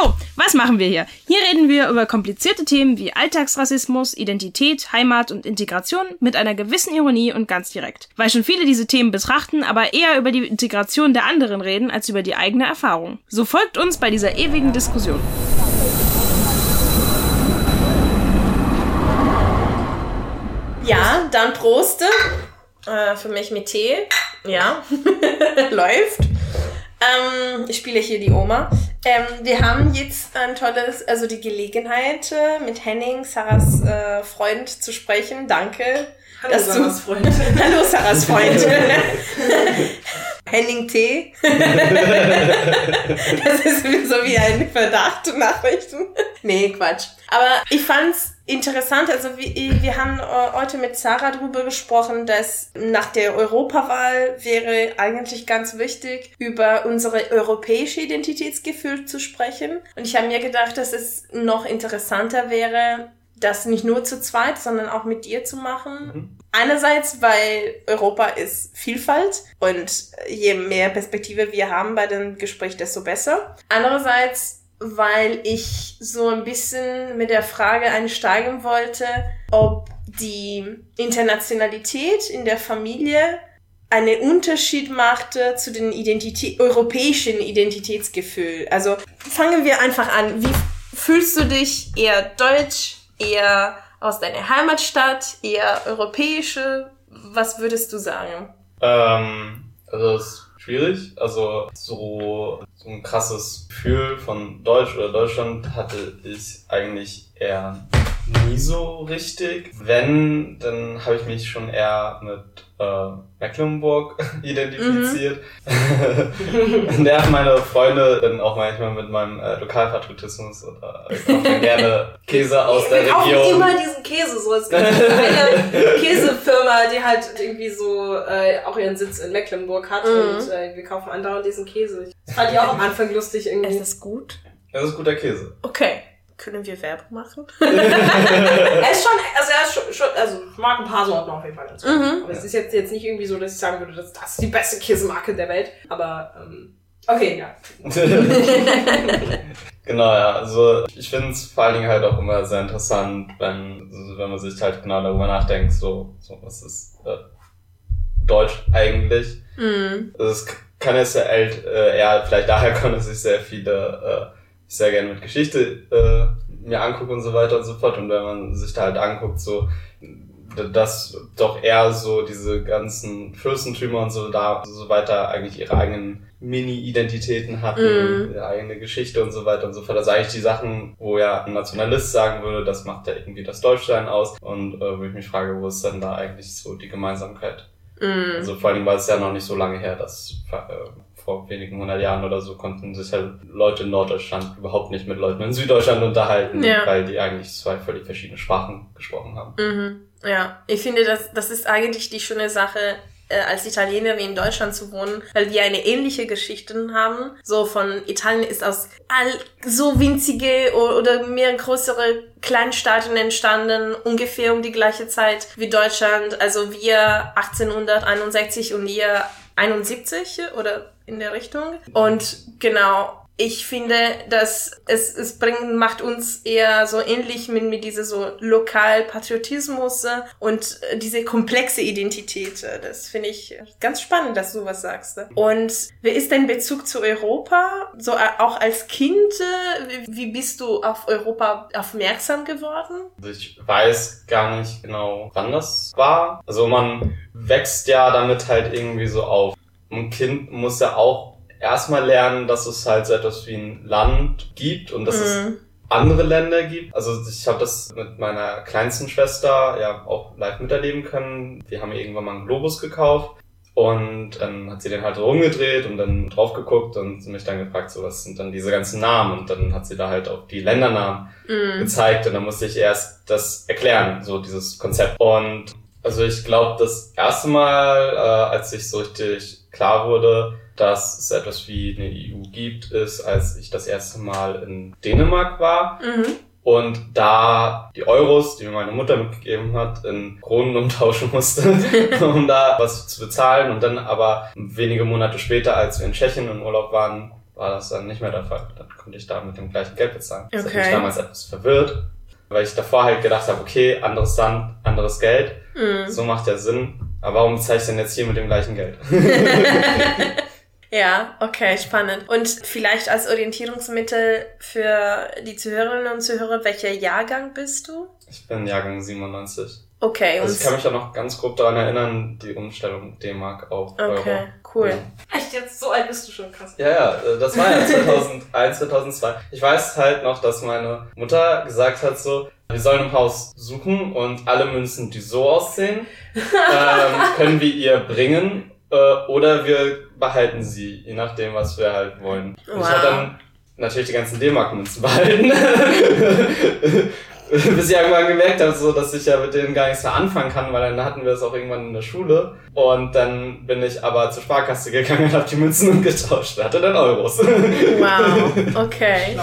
So, was machen wir hier? Hier reden wir über komplizierte Themen wie Alltagsrassismus, Identität, Heimat und Integration mit einer gewissen Ironie und ganz direkt. Weil schon viele diese Themen betrachten, aber eher über die Integration der anderen reden als über die eigene Erfahrung. So folgt uns bei dieser ewigen Diskussion. Ja, dann Proste. Äh, für mich mit Tee. Ja, läuft. Ähm, ich spiele hier die Oma. Ähm, wir haben jetzt ein tolles, also die Gelegenheit, äh, mit Henning, Sarahs äh, Freund, zu sprechen. Danke. Hallo, Sarahs Freund. Hallo, Sarahs Freund. Henning T. das ist so wie ein Verdacht Nachrichten. Nee, Quatsch. Aber ich fand's interessant, also wir, wir haben äh, heute mit Sarah darüber gesprochen, dass nach der Europawahl wäre eigentlich ganz wichtig, über unsere europäische Identitätsgefühl zu sprechen. Und ich habe mir gedacht, dass es noch interessanter wäre, das nicht nur zu zweit, sondern auch mit dir zu machen. Mhm. Einerseits, weil Europa ist Vielfalt und je mehr Perspektive wir haben bei dem Gespräch, desto besser. Andererseits, weil ich so ein bisschen mit der Frage einsteigen wollte, ob die Internationalität in der Familie einen Unterschied machte zu den Identität, europäischen Identitätsgefühl. Also fangen wir einfach an. Wie fühlst du dich eher deutsch, eher aus deiner Heimatstadt, eher europäische? Was würdest du sagen? Ähm, also es ist schwierig. Also so, so ein krasses Gefühl von Deutsch oder Deutschland hatte ich eigentlich eher nie so richtig. Wenn, dann habe ich mich schon eher mit äh, Mecklenburg identifiziert. Mhm. Nerven meine Freunde dann auch manchmal mit meinem äh, Lokalpatriotismus oder ich kaufe gerne Käse aus der Region. Wir immer diesen Käse so. Es gibt eine Käsefirma, die halt irgendwie so äh, auch ihren Sitz in Mecklenburg hat mhm. und äh, wir kaufen andauernd diesen Käse. Das fand ich auch am Anfang lustig irgendwie. Ist das gut? Das ist guter Käse. Okay. Können wir Werbung machen? er ist schon, also er ist schon, schon, also ich mag ein paar Sorten auf jeden Fall dazu. Mhm. Aber es ist jetzt, jetzt nicht irgendwie so, dass ich sagen würde, dass das ist die beste Käsemarke der Welt. Aber ähm, okay, ja. genau, ja. Also ich finde es vor allen Dingen halt auch immer sehr interessant, wenn, wenn man sich halt genau darüber nachdenkt, so, so was ist äh, Deutsch eigentlich. Mhm. Also es kann jetzt ja äh, eher vielleicht daher kommen, dass ich sehr viele äh, ich sehr gerne mit Geschichte äh, mir angucke und so weiter und so fort. Und wenn man sich da halt anguckt, so dass doch eher so diese ganzen Fürstentümer und so da so weiter eigentlich ihre eigenen Mini-Identitäten hatten, mm. ihre eigene Geschichte und so weiter und so fort. Also eigentlich die Sachen, wo ja ein Nationalist sagen würde, das macht ja irgendwie das Deutschsein aus. Und äh, wo ich mich frage, wo ist denn da eigentlich so die Gemeinsamkeit? Mm. Also vor allem, weil es ja noch nicht so lange her, dass äh, vor wenigen hundert Jahren oder so konnten sich halt Leute in Norddeutschland überhaupt nicht mit Leuten in Süddeutschland unterhalten, ja. weil die eigentlich zwei völlig verschiedene Sprachen gesprochen haben. Mhm. Ja, ich finde, das, das ist eigentlich die schöne Sache, äh, als Italienerin in Deutschland zu wohnen, weil wir eine ähnliche Geschichte haben. So von Italien ist aus all so winzige oder mehr größere Kleinstaaten entstanden, ungefähr um die gleiche Zeit wie Deutschland. Also wir 1861 und ihr 71 oder in der Richtung. Und genau, ich finde, dass es, es bringt, macht uns eher so ähnlich mit, mit dieser so Lokalpatriotismus und diese komplexe Identität. Das finde ich ganz spannend, dass du was sagst. Und wie ist dein Bezug zu Europa? So auch als Kind, wie bist du auf Europa aufmerksam geworden? Also ich weiß gar nicht genau, wann das war. Also man wächst ja damit halt irgendwie so auf ein Kind muss ja auch erstmal lernen, dass es halt so etwas wie ein Land gibt und dass mhm. es andere Länder gibt. Also ich habe das mit meiner kleinsten Schwester ja auch live miterleben können. Wir haben irgendwann mal einen Globus gekauft und dann hat sie den halt rumgedreht und dann drauf geguckt und mich dann gefragt, so was sind dann diese ganzen Namen und dann hat sie da halt auch die Ländernamen mhm. gezeigt und dann musste ich erst das erklären, so dieses Konzept. Und Also ich glaube, das erste Mal, äh, als ich so richtig klar wurde, dass es etwas wie eine EU gibt, ist, als ich das erste Mal in Dänemark war. Mhm. Und da die Euros, die mir meine Mutter mitgegeben hat, in Kronen umtauschen musste, um da was zu bezahlen. Und dann aber wenige Monate später, als wir in Tschechien im Urlaub waren, war das dann nicht mehr der Fall. Dann konnte ich da mit dem gleichen Geld bezahlen. Das hat mich damals etwas verwirrt, weil ich davor halt gedacht habe, okay, anderes Land, anderes Geld. Mhm. So macht ja Sinn. Aber warum bezahle ich denn jetzt hier mit dem gleichen Geld? Ja, okay, spannend. Und vielleicht als Orientierungsmittel für die Zuhörerinnen und Zuhörer, welcher Jahrgang bist du? Ich bin Jahrgang 97. Okay, Also und ich kann mich auch noch ganz grob daran erinnern, die Umstellung D-Mark auf Euro. okay, cool. Echt jetzt? So alt bist du schon, krass. Ja, ja, äh, das war ja 2001, 2002. Ich weiß halt noch, dass meine Mutter gesagt hat so, wir sollen ein Haus suchen und alle Münzen, die so aussehen, ähm, können wir ihr bringen äh, oder wir behalten sie, je nachdem, was wir halt wollen. Und ich Wow. habe dann natürlich die ganzen D-Mark-Münzen behalten. Bis ich irgendwann gemerkt habe, so, dass ich ja mit denen gar nichts mehr anfangen kann, weil dann hatten wir es auch irgendwann in der Schule. Und dann bin ich aber zur Sparkasse gegangen und habe die Münzen umgetauscht. Hatte dann Euros. Wow, okay.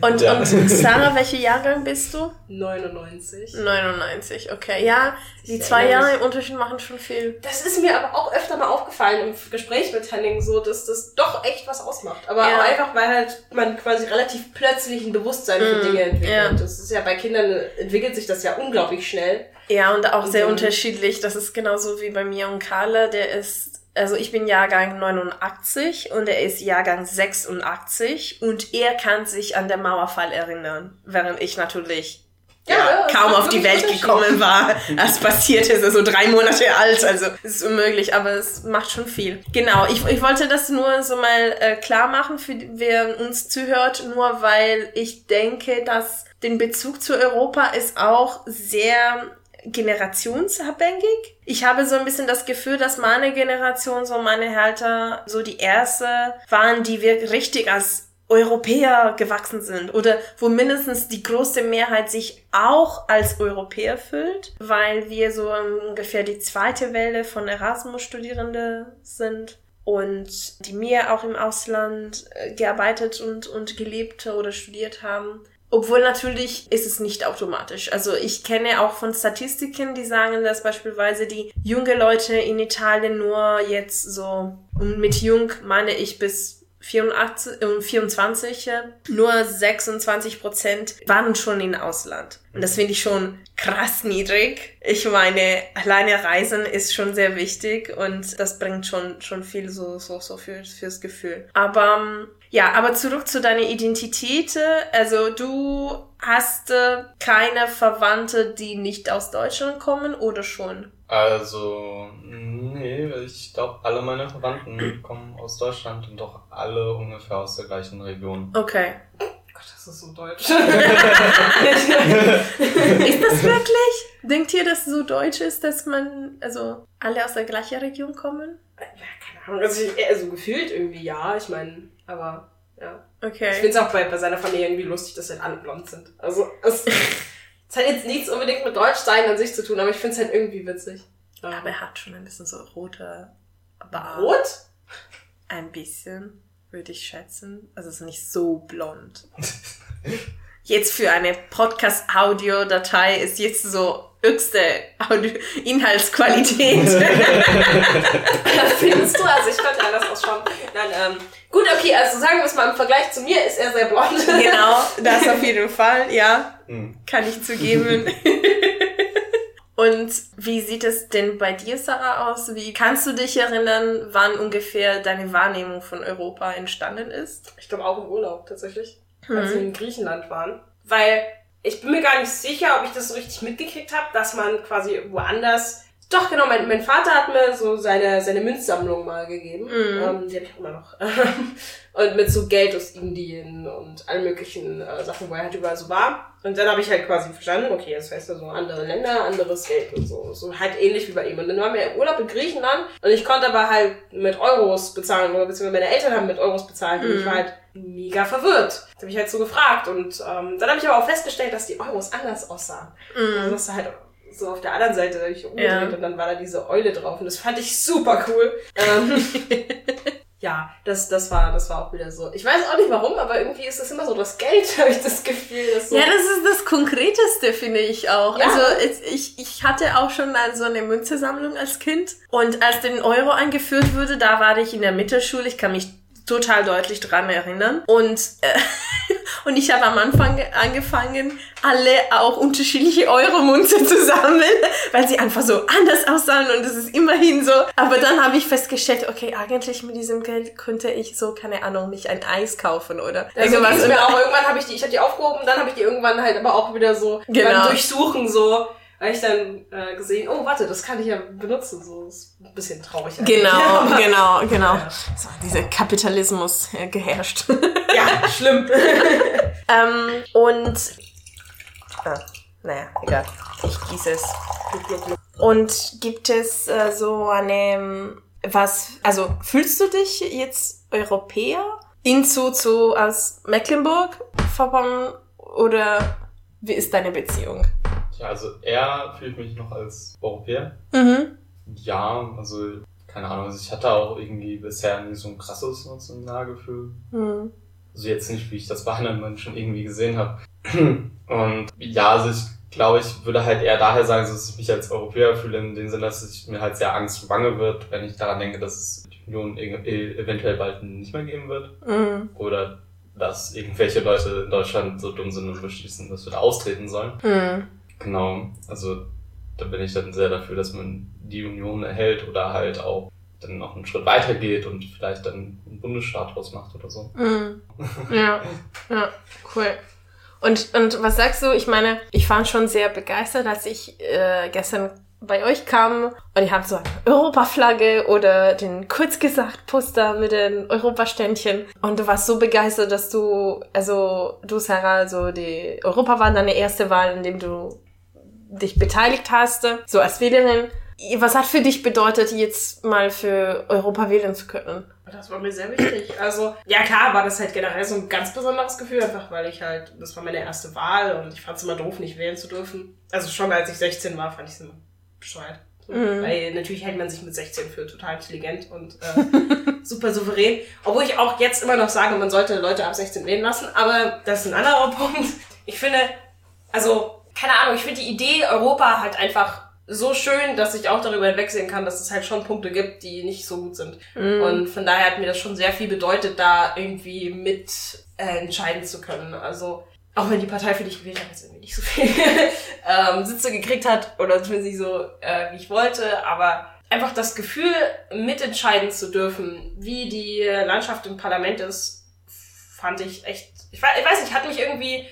Und, Ja. und Sarah, welcher Jahrgang bist du? 99. 99, okay. Ja, die zwei Jahre mich. im Unterschied machen schon viel. Das ist mir aber auch öfter mal aufgefallen im Gespräch mit Henning, so, dass das doch echt was ausmacht. Aber Ja. auch einfach, weil halt man quasi relativ plötzlich ein Bewusstsein für Mm, Dinge entwickelt. ja. Das ist ja bei Kindern entwickelt sich das ja unglaublich schnell. Ja, und auch sehr Mhm. unterschiedlich. Das ist genauso wie bei mir und Carla. Der ist, also ich bin Jahrgang 89 und er ist Jahrgang 86 und er kann sich an der Mauerfall erinnern, während ich natürlich Ja, kaum auf die Welt gekommen war, als passiert ist, also drei Monate alt, also es ist unmöglich, aber es macht schon viel. Genau, ich, ich wollte das nur so mal äh, klar machen, für wer uns zuhört, nur weil ich denke, dass den Bezug zu Europa ist auch sehr generationsabhängig. Ich habe so ein bisschen das Gefühl, dass meine Generation, so meine Halter, so die erste waren, die wir richtig als Europäer gewachsen sind oder wo mindestens die große Mehrheit sich auch als Europäer fühlt, weil wir so ungefähr die zweite Welle von Erasmus-Studierende sind und die mehr auch im Ausland äh, gearbeitet und, und gelebt oder studiert haben. Obwohl natürlich ist es nicht automatisch. Also ich kenne auch von Statistiken, die sagen, dass beispielsweise die junge Leute in Italien nur jetzt so, und mit jung meine ich bis 84, äh, 24, äh, nur 26 Prozent waren schon im Ausland. Und das finde ich schon krass niedrig. Ich meine, alleine Reisen ist schon sehr wichtig und das bringt schon, schon viel so, so, so für, fürs Gefühl. Aber, ähm, ja, aber zurück zu deiner Identität. Also du hast äh, keine Verwandte, die nicht aus Deutschland kommen oder schon? Also, nee, ich glaube, alle meine Verwandten kommen aus Deutschland und doch alle ungefähr aus der gleichen Region. Okay. Gott, das ist so deutsch. Ist das wirklich? Denkt ihr, dass es so deutsch ist, dass man, also alle aus der gleichen Region kommen? ja, keine Ahnung. Also, ich, also gefühlt irgendwie ja, ich meine, aber ja. Ich Okay. finde es auch bei, bei seiner Familie irgendwie lustig, dass halt alle blond sind. Also, es, es hat jetzt nichts unbedingt mit Deutschsein an sich zu tun, aber ich finde es halt irgendwie witzig. Ja. Aber er hat schon ein bisschen so roter Bart. Rot? Ein bisschen, würde ich schätzen. Also es ist nicht so blond. Jetzt für eine Podcast-Audio-Datei ist jetzt so höchste Audio Inhaltsqualität. Findest du? Also ich könnte anders ausschauen. Nein, ähm, gut, okay, also sagen wir es mal, im Vergleich zu mir ist er sehr blond. genau, das auf jeden Fall, ja. Hm. Kann ich zugeben. Und wie sieht es denn bei dir, Sarah, aus? Wie kannst du dich erinnern, wann ungefähr deine Wahrnehmung von Europa entstanden ist? Ich glaube auch im Urlaub tatsächlich, als wir in Griechenland waren. Weil ich bin mir gar nicht sicher, ob ich das so richtig mitgekriegt habe, dass man quasi woanders. Doch, genau, mein, mein Vater hat mir so seine, seine Münzsammlung mal gegeben. Mhm. Ähm, die habe ich immer noch. und mit so Geld aus Indien und allen möglichen äh, Sachen, wo er halt überall so war. Und dann habe ich halt quasi verstanden, okay, das heißt also andere Länder, anderes Geld und so. So halt ähnlich wie bei ihm. Und dann waren wir im Urlaub in Griechenland und ich konnte aber halt mit Euros bezahlen, oder beziehungsweise meine Eltern haben mit Euros bezahlt und ich war halt mega verwirrt. Das habe ich halt so gefragt und ähm, dann habe ich aber auch festgestellt, dass die Euros anders aussahen. Also dass da halt so auf der anderen Seite habe ich umgedreht Ja. und dann war da diese Eule drauf und das fand ich super cool. Ähm, ja, das, das war, das war auch wieder so. Ich weiß auch nicht warum, aber irgendwie ist das immer so das Geld, habe ich das Gefühl. Dass so Ja, das ist das Konkreteste, finde ich auch. Ja. Also ich, ich hatte auch schon mal so eine Münzesammlung als Kind. Und als den Euro eingeführt wurde, da war ich in der Mittelschule. Ich kann mich total deutlich dran erinnern. Und, äh, und ich habe am Anfang angefangen, alle auch unterschiedliche Euro-Munze zu sammeln, weil sie einfach so anders aussahen und es ist immerhin so. Aber dann habe ich festgestellt, okay, eigentlich mit diesem Geld könnte ich so, keine Ahnung, mich ein Eis kaufen oder Also irgendwas. mir auch irgendwann habe ich die, ich habe die aufgehoben, dann habe ich die irgendwann halt aber auch wieder so Genau. beim Durchsuchen so, weil ich dann äh, gesehen, oh warte, das kann ich ja benutzen, so ist ein bisschen traurig. eigentlich. Genau, genau, genau. So, dieser Kapitalismus äh, geherrscht. Ja, schlimm. ähm, und. Ah, naja, egal. Ich gieße es. Und gibt es äh, so eine. Was. Also, fühlst du dich jetzt Europäer? Hinzu zu als Mecklenburg-Vorpommern? Oder wie ist deine Beziehung? Ja, also er fühlt mich noch als Europäer. Mhm. Ja, also keine Ahnung, also ich hatte auch irgendwie bisher nie so ein krasses Nationalgefühl. Mhm. Also jetzt nicht, wie ich das bei anderen Menschen irgendwie gesehen habe. Und ja, also ich glaube, ich würde halt eher daher sagen, dass ich mich als Europäer fühle, in dem Sinne, dass ich mir halt sehr Angst und Bange wird, wenn ich daran denke, dass es die Union e- eventuell bald nicht mehr geben wird. Mhm. Oder dass irgendwelche Leute in Deutschland so dumm sind und beschließen, dass wir da austreten sollen. Mhm. Genau, also da bin ich dann sehr dafür, dass man die Union erhält oder halt auch dann noch einen Schritt weiter geht und vielleicht dann einen Bundesstaat draus macht oder so. Mhm. Ja, ja, cool. Und, und was sagst du? Ich meine, ich war schon sehr begeistert, als ich äh, gestern bei euch kam und ihr habt so eine Europaflagge oder den kurz gesagt Poster mit den Europaständchen und du warst so begeistert, dass du, also du Sarah, so die Europawahl deine erste Wahl, in dem du dich beteiligt hast, so als Wählerin. Was hat für dich bedeutet, jetzt mal für Europa wählen zu können? Das war mir sehr wichtig. Also, ja klar, war das halt generell so ein ganz besonderes Gefühl, einfach weil ich halt, das war meine erste Wahl und ich fand es immer doof, nicht wählen zu dürfen. Also schon als ich 16 war, fand ich es immer bescheuert. Mhm. Weil natürlich hält man sich mit 16 für total intelligent und äh, super souverän. Obwohl ich auch jetzt immer noch sage, man sollte Leute ab 16 wählen lassen, aber das ist ein anderer Punkt. Ich finde, also, keine Ahnung, ich finde die Idee Europa halt einfach so schön, dass ich auch darüber hinwegsehen kann, dass es halt schon Punkte gibt, die nicht so gut sind. Und von daher hat mir das schon sehr viel bedeutet, da irgendwie mit äh, entscheiden zu können. Also auch wenn die Partei, für die ich gewählt habe, jetzt irgendwie nicht so viel ähm, Sitze gekriegt hat oder zumindest nicht so, äh, wie ich wollte, aber einfach das Gefühl, mitentscheiden zu dürfen, wie die Landschaft im Parlament ist, fand ich echt, ich, wei- ich weiß nicht, hat mich irgendwie,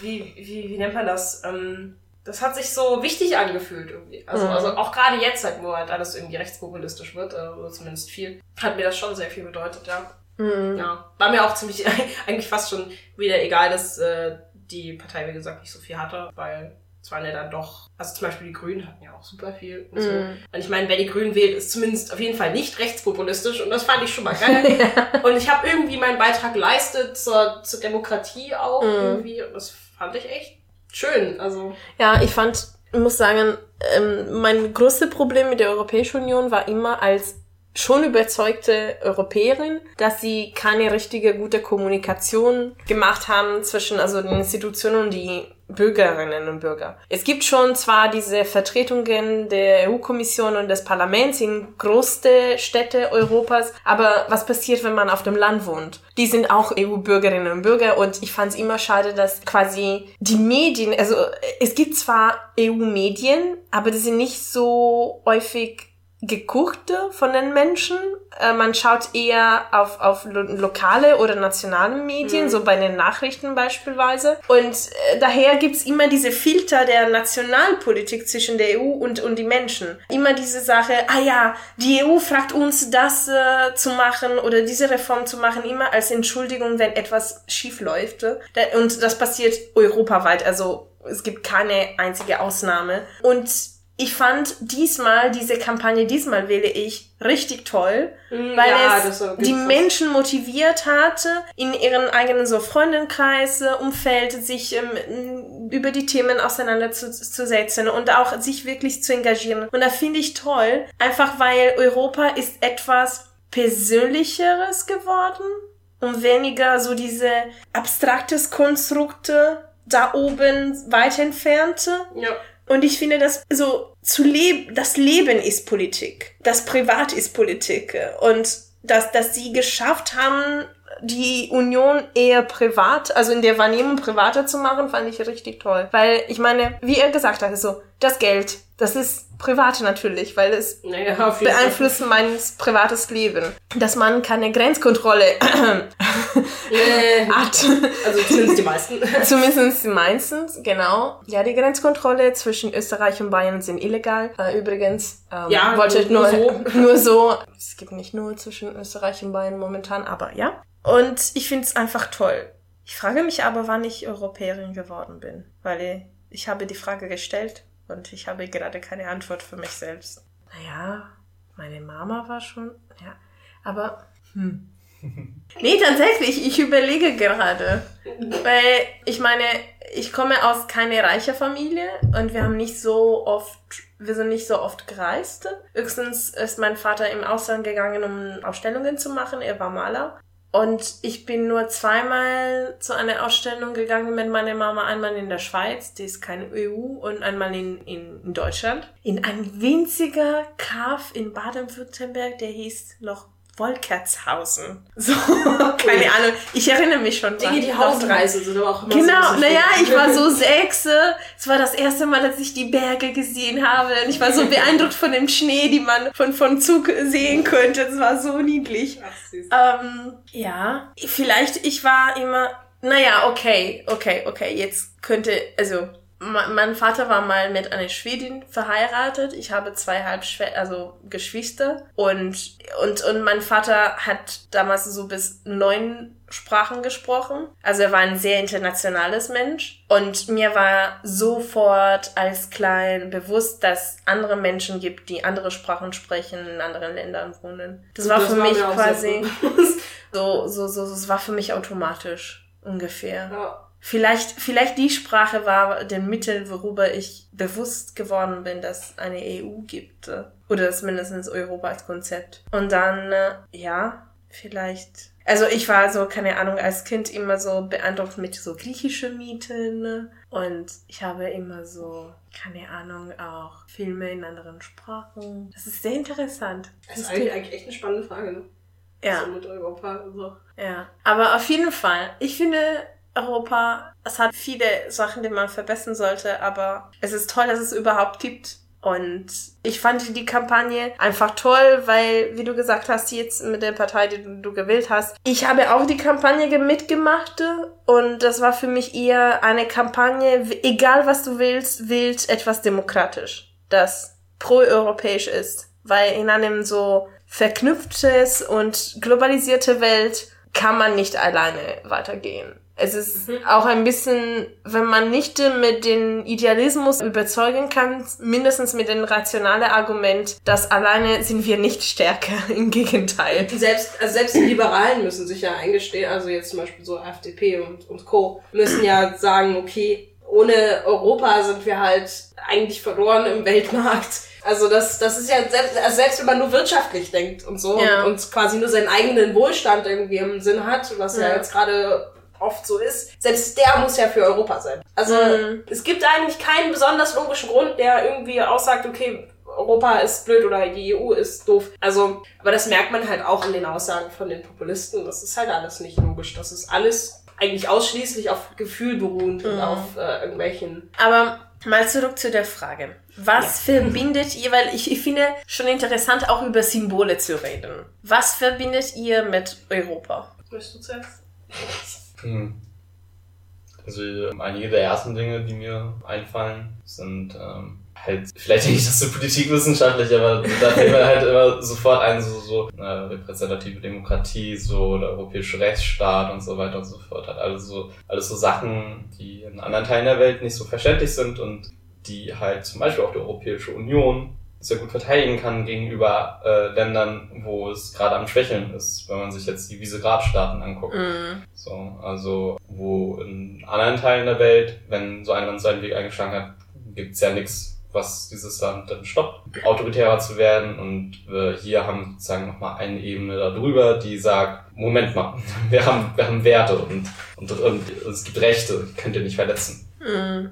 wie, wie, wie nennt man das? Ähm, das hat sich so wichtig angefühlt irgendwie. Also, Mhm. also auch gerade jetzt, halt, wo halt alles irgendwie rechtspopulistisch wird, äh, oder zumindest viel, hat mir das schon sehr viel bedeutet, ja. Mhm. Ja. War mir auch ziemlich, eigentlich fast schon wieder egal, dass äh, die Partei, wie gesagt, nicht so viel hatte, weil es waren ja dann doch, also zum Beispiel die Grünen hatten ja auch super viel und so. Mhm. Und ich meine, wer die Grünen wählt, ist zumindest auf jeden Fall nicht rechtspopulistisch und das fand ich schon mal geil. und ich habe irgendwie meinen Beitrag geleistet zur, zur Demokratie auch Mhm. irgendwie und das fand ich echt schön. Also Ja, ich fand, ich muss sagen, ähm, mein größtes Problem mit der Europäischen Union war immer als schon überzeugte Europäerin, dass sie keine richtige gute Kommunikation gemacht haben zwischen also den Institutionen und die Bürgerinnen und Bürger. Es gibt schon zwar diese Vertretungen der EU-Kommission und des Parlaments in große Städte Europas, aber was passiert, wenn man auf dem Land wohnt? Die sind auch EU-Bürgerinnen und Bürger und ich fand es immer schade, dass quasi die Medien, also es gibt zwar EU-Medien, aber die sind nicht so häufig geguckt von den Menschen. Äh, man schaut eher auf, auf lo lokale oder nationale Medien, so bei den Nachrichten beispielsweise. Und äh, daher gibt's immer diese Filter der Nationalpolitik zwischen der EU und, und die Menschen. Immer diese Sache, ah ja, die EU fragt uns, das äh, zu machen oder diese Reform zu machen, immer als Entschuldigung, wenn etwas schief läuft. Und das passiert europaweit, also es gibt keine einzige Ausnahme. Und ich fand diesmal, diese Kampagne, diesmal wähle ich richtig toll, weil ja, es die. Menschen motiviert hatte, in ihren eigenen so Freundenkreis, äh, Umfeld sich ähm, über die Themen auseinanderzusetzen und auch sich wirklich zu engagieren. Und da finde ich toll, einfach weil Europa ist etwas Persönlicheres geworden und weniger so diese abstraktes Konstrukte da oben weit entfernte. Ja. Und ich finde, dass so zu leben, das Leben ist Politik. Das Privat ist Politik. Und dass, dass sie geschafft haben, die Union eher privat, also in der Wahrnehmung privater zu machen, fand ich richtig toll. Weil ich meine, wie er gesagt hat, so, das Geld, das ist privat natürlich, weil es Naja, jeden Fall. beeinflusst mein privates Leben. Dass man keine Grenzkontrolle hat. Also zumindest die meisten. Zumindest meistens, genau. Ja, die Grenzkontrolle zwischen Österreich und Bayern sind illegal. Äh, übrigens, ähm, Ja, wollte ich nur nur, so. nur so. Es gibt nicht nur zwischen Österreich und Bayern momentan, aber ja. Und ich finde es einfach toll. Ich frage mich aber, wann ich Europäerin geworden bin, weil ich habe die Frage gestellt und ich habe gerade keine Antwort für mich selbst. Naja, meine Mama war schon, ja, aber hm. Nee, tatsächlich, ich überlege gerade. Weil ich meine, ich komme aus keine reiche Familie und wir haben nicht so oft, wir sind nicht so oft gereist. Höchstens ist mein Vater im Ausland gegangen, um Ausstellungen zu machen. Er war Maler. Und ich bin nur zweimal zu einer Ausstellung gegangen mit meiner Mama. Einmal in der Schweiz, die ist keine EU, und einmal in, in, in Deutschland. In ein winziger Kaff in Baden-Württemberg, der hieß noch Wolkertshausen. So, keine Ahnung. Ich erinnere mich schon Dinge, die. Hausreise sind aber auch immer Genau, so naja, ich war so sechs. äh, Es war das erste Mal, dass ich die Berge gesehen habe. Und ich war so beeindruckt von dem Schnee, die man von, von Zug sehen könnte. Es war so niedlich. Ach, süß. Ähm, ja, vielleicht, ich war immer, naja, okay, okay, okay, jetzt könnte, also, mein Vater war mal mit einer Schwedin verheiratet. Ich habe zwei Halbschwester, also Geschwister. Und, und, und mein Vater hat damals so bis neun Sprachen gesprochen. Also er war ein sehr internationales Mensch. Und mir war sofort als klein bewusst, dass andere Menschen gibt, die andere Sprachen sprechen, in anderen Ländern wohnen. Das war für mich auch sehr quasi bewusst. so, so, so, es war für mich automatisch ungefähr. Ja. Vielleicht, vielleicht die Sprache war der Mittel, worüber ich bewusst geworden bin, dass es eine EU gibt. äh, Oder dass mindestens Europa als Konzept. Und dann, äh, ja, vielleicht. Also ich war so, keine Ahnung, als Kind immer so beeindruckt mit so griechischen Mythen. ne? Und ich habe immer so, keine Ahnung, auch Filme in anderen Sprachen. Das ist sehr interessant. Das ist eigentlich, eigentlich echt eine spannende Frage, ne? ja. So mit Europa. So. Ja, aber auf jeden Fall. Ich finde, Europa, es hat viele Sachen, die man verbessern sollte, aber es ist toll, dass es überhaupt gibt. Und ich fand die Kampagne einfach toll, weil, wie du gesagt hast, jetzt mit der Partei, die du, gewählt hast, ich habe auch die Kampagne mitgemacht und das war für mich eher eine Kampagne, egal was du willst, wählt etwas demokratisch, das pro-europäisch ist. Weil in einem so verknüpftes und globalisierte Welt kann man nicht alleine weitergehen. Es ist auch ein bisschen, wenn man nicht mit dem Idealismus überzeugen kann, mindestens mit dem rationalen Argument, dass alleine sind wir nicht stärker. Im Gegenteil. Selbst, also selbst die Liberalen müssen sich ja eingestehen, also jetzt zum Beispiel so FDP und, und Co. müssen ja sagen, okay, ohne Europa sind wir halt eigentlich verloren im Weltmarkt. Also das, das ist ja selbst, also selbst wenn man nur wirtschaftlich denkt und so Ja. und, und quasi nur seinen eigenen Wohlstand irgendwie im Sinn hat, was ja, Ja. jetzt gerade oft so ist, selbst der muss ja für Europa sein. Also Mhm. es gibt eigentlich keinen besonders logischen Grund, der irgendwie aussagt, okay, Europa ist blöd oder die EU ist doof. Also, aber das merkt man halt auch an den Aussagen von den Populisten. Das ist halt alles nicht logisch. Das ist alles eigentlich ausschließlich auf Gefühl beruhend und auf äh, irgendwelchen. Aber mal zurück zu der Frage. Was verbindet ihr, weil ich, ich finde schon interessant, auch über Symbole zu reden. Was verbindet ihr mit Europa? Möchtest du zuerst? Hm. Also ähm, einige der ersten Dinge, die mir einfallen, sind ähm, halt, vielleicht nicht das so politikwissenschaftlich, aber da fällt mir halt immer sofort ein, so, so äh, repräsentative Demokratie, so der europäische Rechtsstaat und so weiter und so fort. Halt alles so, alles so Sachen, die in anderen Teilen der Welt nicht so verständlich sind und die halt zum Beispiel auch die Europäische Union sehr gut verteidigen kann gegenüber äh, Ländern, wo es gerade am Schwächeln ist, wenn man sich jetzt die Visegrad-Staaten anguckt. Mhm. So, also wo in anderen Teilen der Welt, wenn so ein Land seinen Weg eingeschlagen hat, gibt's ja nichts, was dieses Land dann stoppt, autoritärer zu werden. Und wir hier haben sozusagen nochmal eine Ebene darüber, die sagt, Moment mal, wir haben, wir haben Werte und, und, und es gibt Rechte, die könnt ihr nicht verletzen. Mhm.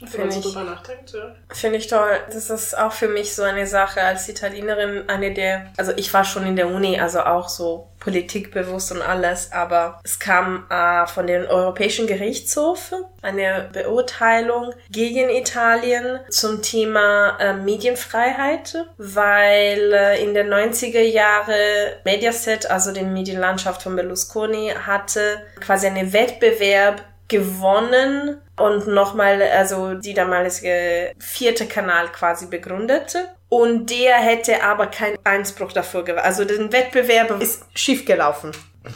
Mhm. Wenn man so drüber nachdenkt, ja. finde ich toll. Das ist auch für mich so eine Sache als Italienerin, eine der, also ich war schon in der Uni, also auch so politikbewusst und alles, aber es kam äh, von den Europäischen Gerichtshof eine Beurteilung gegen Italien zum Thema äh, Medienfreiheit, weil äh, in den 90er Jahre Mediaset, also den Medienlandschaft von Berlusconi, hatte quasi einen Wettbewerb gewonnen und nochmal, also die damalige vierte Kanal quasi begründete. Und der hätte aber keinen Einspruch dafür gewählt. Also den Wettbewerb ist schief gelaufen.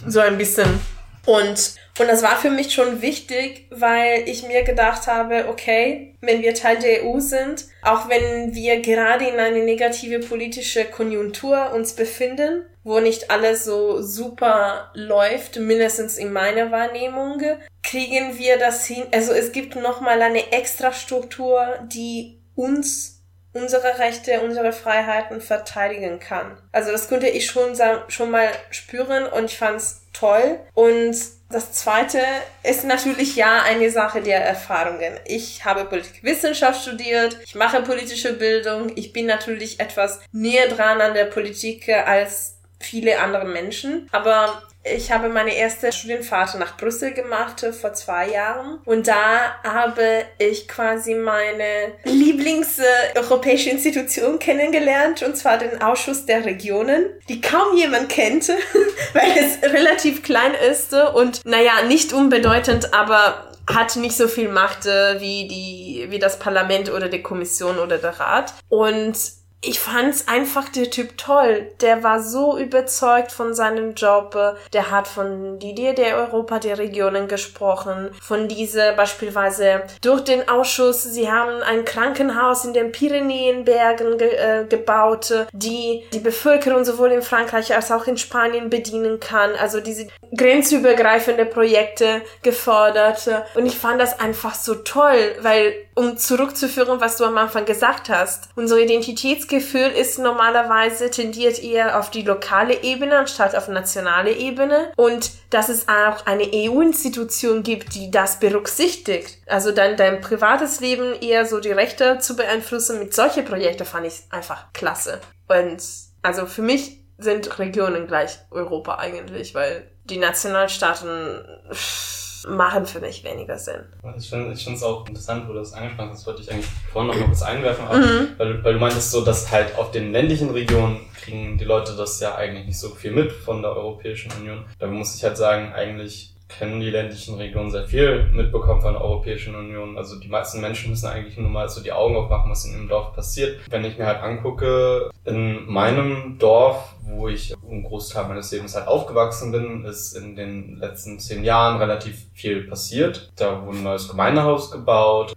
So ein bisschen. Und, und das war für mich schon wichtig, weil ich mir gedacht habe, okay, wenn wir Teil der EU sind, auch wenn wir gerade in eine negative politische Konjunktur uns befinden, wo nicht alles so super läuft, mindestens in meiner Wahrnehmung, kriegen wir das hin. Also es gibt nochmal eine extra Struktur, die uns unsere Rechte, unsere Freiheiten verteidigen kann. Also das konnte ich schon schon mal spüren und ich fand's toll. Und das zweite ist natürlich ja eine Sache der Erfahrungen. Ich habe Politikwissenschaft studiert, ich mache politische Bildung, ich bin natürlich etwas näher dran an der Politik als viele andere Menschen. Aber ich habe meine erste Studienfahrt nach Brüssel gemacht äh, vor zwei Jahren und da habe ich quasi meine Lieblings-europäische Institution kennengelernt und zwar den Ausschuss der Regionen, die kaum jemand kennt, weil es relativ klein ist und naja, nicht unbedeutend, aber hat nicht so viel Macht äh, wie die, wie das Parlament oder die Kommission oder der Rat. Und ich fand's einfach der Typ toll. Der war so überzeugt von seinem Job. Der hat von die Idee der Europa der Regionen gesprochen. Von diese beispielsweise durch den Ausschuss. Sie haben ein Krankenhaus in den Pyrenäenbergen ge äh, gebaut, die die Bevölkerung sowohl in Frankreich als auch in Spanien bedienen kann. Also diese grenzübergreifende Projekte gefordert. Und ich fand das einfach so toll, weil um zurückzuführen, was du am Anfang gesagt hast, unser Identitätsgefühl ist normalerweise tendiert eher auf die lokale Ebene anstatt auf nationale Ebene und dass es auch eine EU-Institution gibt, die das berücksichtigt. Also dann dein privates Leben eher so die Rechte zu beeinflussen mit solche Projekte fand ich einfach klasse. Und also für mich sind Regionen gleich Europa eigentlich, weil die Nationalstaaten machen für mich weniger Sinn. Ich finde es auch interessant, wo du das angesprochen hast, das wollte ich eigentlich vorhin noch mal kurz einwerfen, aber weil, weil du meintest so, dass halt auf den ländlichen Regionen kriegen die Leute das ja eigentlich nicht so viel mit von der Europäischen Union. Da muss ich halt sagen, eigentlich kennen die ländlichen Regionen sehr viel mitbekommen von der Europäischen Union. Also die meisten Menschen müssen eigentlich nur mal so die Augen aufmachen, was in ihrem Dorf passiert. Wenn ich mir halt angucke, in meinem Dorf, wo ich einen Großteil meines Lebens halt aufgewachsen bin, ist in den letzten zehn Jahren relativ viel passiert. Da wurde ein neues Gemeindehaus gebaut.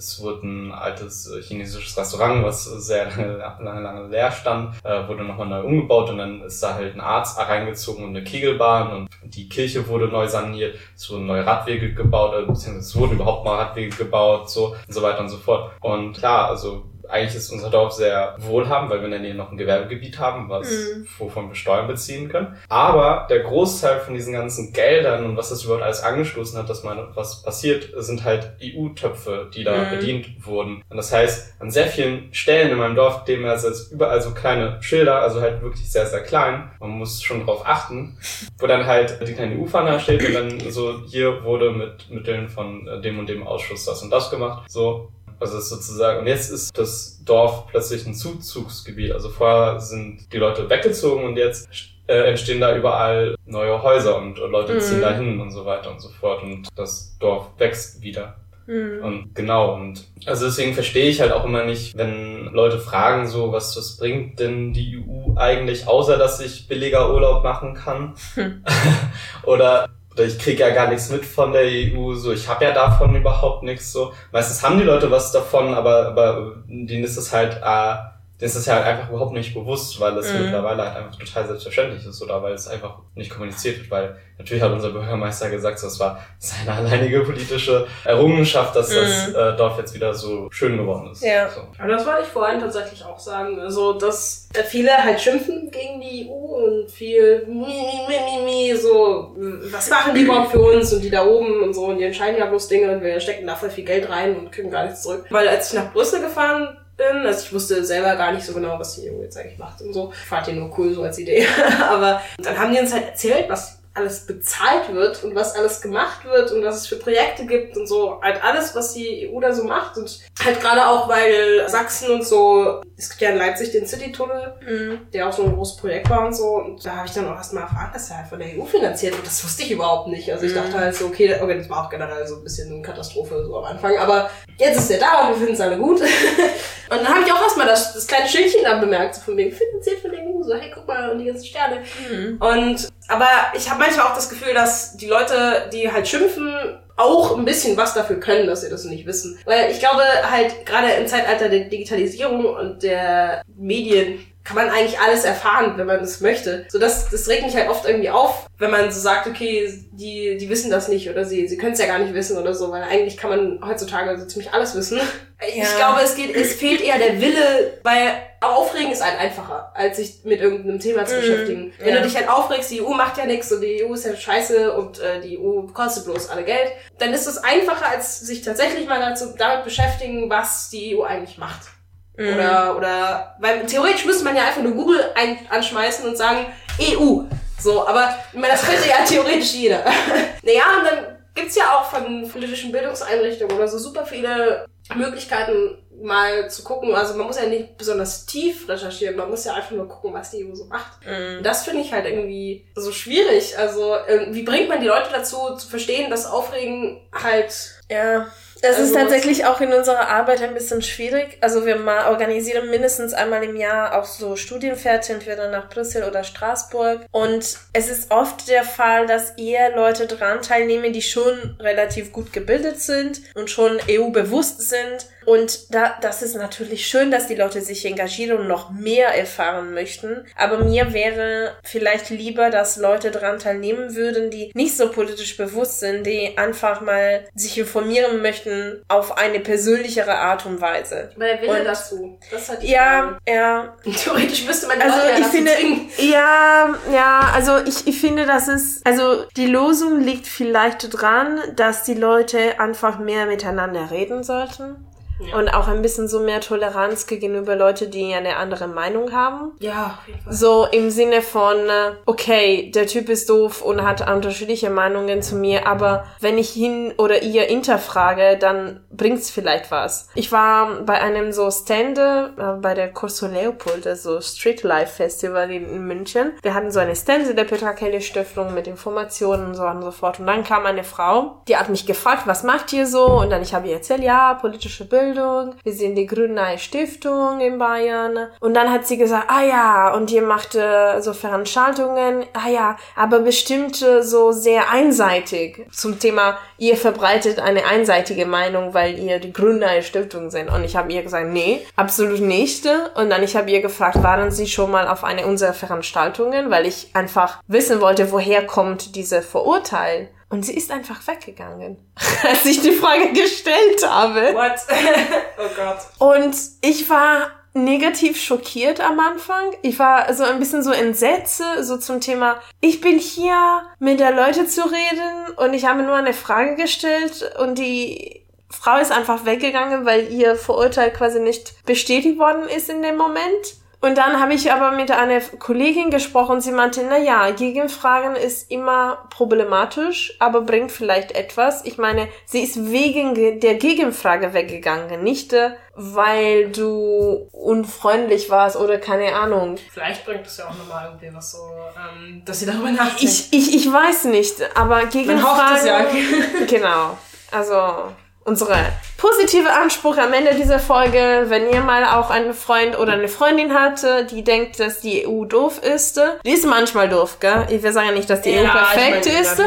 Es wurde ein altes äh, chinesisches Restaurant, was sehr lange, lange, lange leer stand, äh, wurde nochmal neu umgebaut und dann ist da halt ein Arzt reingezogen und eine Kegelbahn und die Kirche wurde neu saniert, es wurden neue Radwege gebaut, äh, beziehungsweise es wurden überhaupt mal Radwege gebaut, so und so weiter und so fort. Und klar, also eigentlich ist unser Dorf sehr wohlhabend, weil wir in der Nähe noch ein Gewerbegebiet haben, was, Mhm. wovon wir Steuern beziehen können. Aber der Großteil von diesen ganzen Geldern und was das überhaupt alles angestoßen hat, dass mal was passiert, sind halt EU-Töpfe, die da Mhm. bedient wurden. Und das heißt, an sehr vielen Stellen in meinem Dorf, dem es jetzt überall so kleine Schilder, also halt wirklich sehr, sehr klein, man muss schon drauf achten, wo dann halt die kleine EU-Fahne steht und dann so, hier wurde mit Mitteln von äh, dem und dem Ausschuss das und das gemacht. So, also es ist sozusagen, und jetzt ist das Dorf plötzlich ein Zuzugsgebiet. Also vorher sind die Leute weggezogen und jetzt äh, entstehen da überall neue Häuser und, und Leute Mhm. ziehen da hin und so weiter und so fort. Und das Dorf wächst wieder. Mhm. Und genau, und also deswegen verstehe ich halt auch immer nicht, wenn Leute fragen, so, was, was bringt denn die EU eigentlich, außer dass ich billiger Urlaub machen kann? Hm. Oder oder ich kriege ja gar nichts mit von der EU, so ich habe ja davon überhaupt nichts so. Meistens haben die Leute was davon, aber, aber denen ist es halt äh, das ist ja halt einfach überhaupt nicht bewusst, weil es mhm. mittlerweile halt einfach total selbstverständlich ist oder weil es einfach nicht kommuniziert wird, weil natürlich hat unser Bürgermeister gesagt, so, es war seine alleinige politische Errungenschaft, dass mhm. das äh, Dorf jetzt wieder so schön geworden ist. Ja. So. Aber das wollte ich vorhin tatsächlich auch sagen, also dass viele halt schimpfen gegen die EU und viel mi, mi, mi, mi, so, was machen die überhaupt für uns und die da oben und so und die entscheiden ja bloß Dinge und wir stecken da voll viel Geld rein und kriegen gar nichts zurück. Weil als ich nach Brüssel gefahren bin. Also ich wusste selber gar nicht so genau, was die EU jetzt eigentlich macht und so. Ich fand die nur cool so als Idee. Aber dann haben die uns halt erzählt, was alles bezahlt wird und was alles gemacht wird und was es für Projekte gibt und so. Halt alles, was die EU da so macht. Und halt gerade auch, weil Sachsen und so, es gibt ja in Leipzig den City-Tunnel, mhm. der auch so ein großes Projekt war und so. Und da habe ich dann auch erstmal erfahren, dass er halt von der EU finanziert wird. Das wusste ich überhaupt nicht. Also ich mhm. dachte halt so, okay, okay, das war auch generell so ein bisschen eine Katastrophe so am Anfang. Aber jetzt ist er da und wir finden es alle gut. und dann habe ich auch erstmal das, das kleine Schildchen da bemerkt, so von wegen finanziert von der EU. So, hey, guck mal, und die ganzen Sterne. Mhm. Und aber ich habe manchmal auch das Gefühl, dass die Leute, die halt schimpfen, auch ein bisschen was dafür können, dass sie das nicht wissen. Weil ich glaube halt, gerade im Zeitalter der Digitalisierung und der Medien kann man eigentlich alles erfahren, wenn man das möchte. So das, das regt mich halt oft irgendwie auf, wenn man so sagt, okay, die, die wissen das nicht oder sie, sie können es ja gar nicht wissen oder so, weil eigentlich kann man heutzutage so ziemlich alles wissen. Ja. Ich glaube, es geht, es fehlt eher der Wille, weil aufregen ist halt einfacher, als sich mit irgendeinem Thema zu mhm. beschäftigen. Wenn ja. du dich halt aufregst, die EU macht ja nichts und die EU ist ja scheiße und äh, die EU kostet bloß alle Geld, dann ist es einfacher, als sich tatsächlich mal dazu, damit beschäftigen, was die EU eigentlich macht. Mhm. Oder, oder, weil theoretisch müsste man ja einfach nur Google ein, anschmeißen und sagen, EU. So, aber ich meine, das könnte ja theoretisch jeder. naja, und dann gibt's ja auch von politischen Bildungseinrichtungen oder so super viele Möglichkeiten, mal zu gucken. Also man muss ja nicht besonders tief recherchieren, man muss ja einfach nur gucken, was die EU so macht. Mhm. Das finde ich halt irgendwie so schwierig. Also wie bringt man die Leute dazu zu verstehen, dass Aufregen halt ja das also ist tatsächlich auch in unserer Arbeit ein bisschen schwierig. Also wir organisieren mindestens einmal im Jahr auch so Studienfährte, entweder nach Brüssel oder Straßburg. Und es ist oft der Fall, dass eher Leute dran teilnehmen, die schon relativ gut gebildet sind und schon EU-bewusst sind und da, das ist natürlich schön, dass die Leute sich engagieren und noch mehr erfahren möchten. Aber mir wäre vielleicht lieber, dass Leute daran teilnehmen würden, die nicht so politisch bewusst sind, die einfach mal sich informieren möchten auf eine persönlichere Art und Weise. Der Wille und, dazu. Das hat ja, ja. Theoretisch müsste man also Leute ich finde, ja, ja, also ich, ich finde, dass es, also die Losung liegt vielleicht dran, dass die Leute einfach mehr miteinander reden sollten. Und auch ein bisschen so mehr Toleranz gegenüber Leute, die eine andere Meinung haben. Ja, auf jeden Fall. So im Sinne von, äh, okay, der Typ ist doof und hat unterschiedliche Meinungen zu mir, aber wenn ich ihn oder ihr hinterfrage, dann bringt's vielleicht was. Ich war bei einem so Stände, äh, bei der Corso Leopold, also Street Life Festival in München. Wir hatten so eine Stände der Petra Kelly Stiftung mit Informationen und so und so fort. Und dann kam eine Frau, die hat mich gefragt, was macht ihr so? Und dann ich habe ihr erzählt, ja, politische Bildung Bildung, wir sind die Grüne Stiftung in Bayern. Und dann hat sie gesagt, ah ja, und ihr macht äh, so Veranstaltungen, ah ja, aber bestimmt äh, so sehr einseitig zum Thema, ihr verbreitet eine einseitige Meinung, weil ihr die Grüne Stiftung sind. Und ich habe ihr gesagt, nee, absolut nicht. Und dann ich habe ihr gefragt, waren Sie schon mal auf eine unserer Veranstaltungen, weil ich einfach wissen wollte, woher kommt diese Vorurteil. Und sie ist einfach weggegangen, als ich die Frage gestellt habe. What? oh Gott. Und ich war negativ schockiert am Anfang. Ich war so ein bisschen so entsetzt, so zum Thema, ich bin hier mit der Leute zu reden und ich habe nur eine Frage gestellt und die Frau ist einfach weggegangen, weil ihr Vorurteil quasi nicht bestätigt worden ist in dem Moment. Und dann habe ich aber mit einer Kollegin gesprochen, sie meinte, na ja, Gegenfragen ist immer problematisch, aber bringt vielleicht etwas. Ich meine, sie ist wegen der Gegenfrage weggegangen, nicht äh, weil du unfreundlich warst oder keine Ahnung. Vielleicht bringt es ja auch nochmal irgendwie was so, ähm, dass sie darüber nachdenkt. Ich, ich, ich weiß nicht, aber Gegenfragen... Man hofft es ja. genau, also unsere positive Anspruch am Ende dieser Folge, wenn ihr mal auch einen Freund oder eine Freundin hatte, die denkt, dass die EU doof ist. Die ist manchmal doof, gell? Will sagen nicht, dass die ja, EU perfekt ich mein, ist.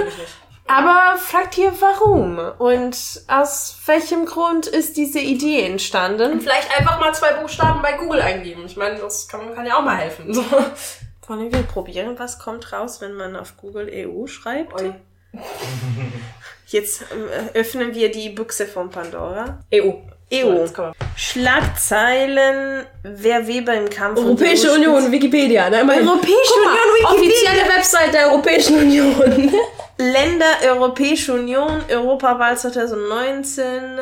Aber fragt ihr warum? Und aus welchem Grund ist diese Idee entstanden? Vielleicht einfach mal zwei Buchstaben bei Google eingeben. Ich meine, das kann, kann ja auch mal helfen. So. Wollen wir probieren, was kommt raus, wenn man auf Google EU schreibt? Ui. Jetzt ähm, öffnen wir die Büchse von Pandora. EU. EU. So, wir. Schlagzeilen, wer Weber im Kampf Europäische Union, Wikipedia. Ne? Immerhin. Europäische Union, Wikipedia. Offizielle Website der Europäischen Union. Länder, Europäische Union, Europawahl 2019, äh,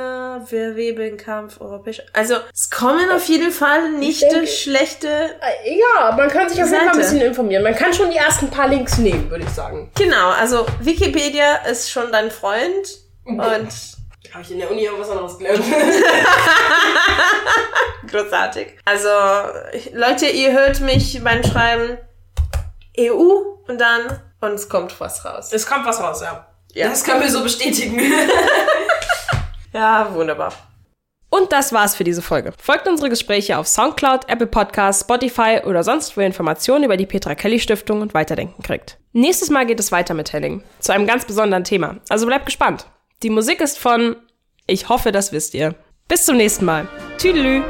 wer Weber im Kampf, Europäische... Also, es kommen auf jeden Fall nicht denke- schlechte... ja, man kann sich auf jeden Fall ein bisschen informieren. Man kann schon die ersten paar Links nehmen, würde ich sagen. Genau, also Wikipedia ist schon dein Freund und Habe ich in der Uni auch was anderes gelernt. großartig. Also, Leute, ihr hört mich beim Schreiben EU und dann und es kommt was raus. es kommt was raus, ja. Ja. Das können wir so bestätigen. Ja, wunderbar. Und das war's für diese Folge. Folgt unsere Gespräche auf Soundcloud, Apple Podcasts, Spotify oder sonst wo ihr Informationen über die Petra Kelly Stiftung und Weiterdenken kriegt. Nächstes Mal geht es weiter mit Helling. Zu einem ganz besonderen Thema. Also bleibt gespannt. Die Musik ist von Ich hoffe, das wisst ihr. Bis zum nächsten Mal. Tüdelü.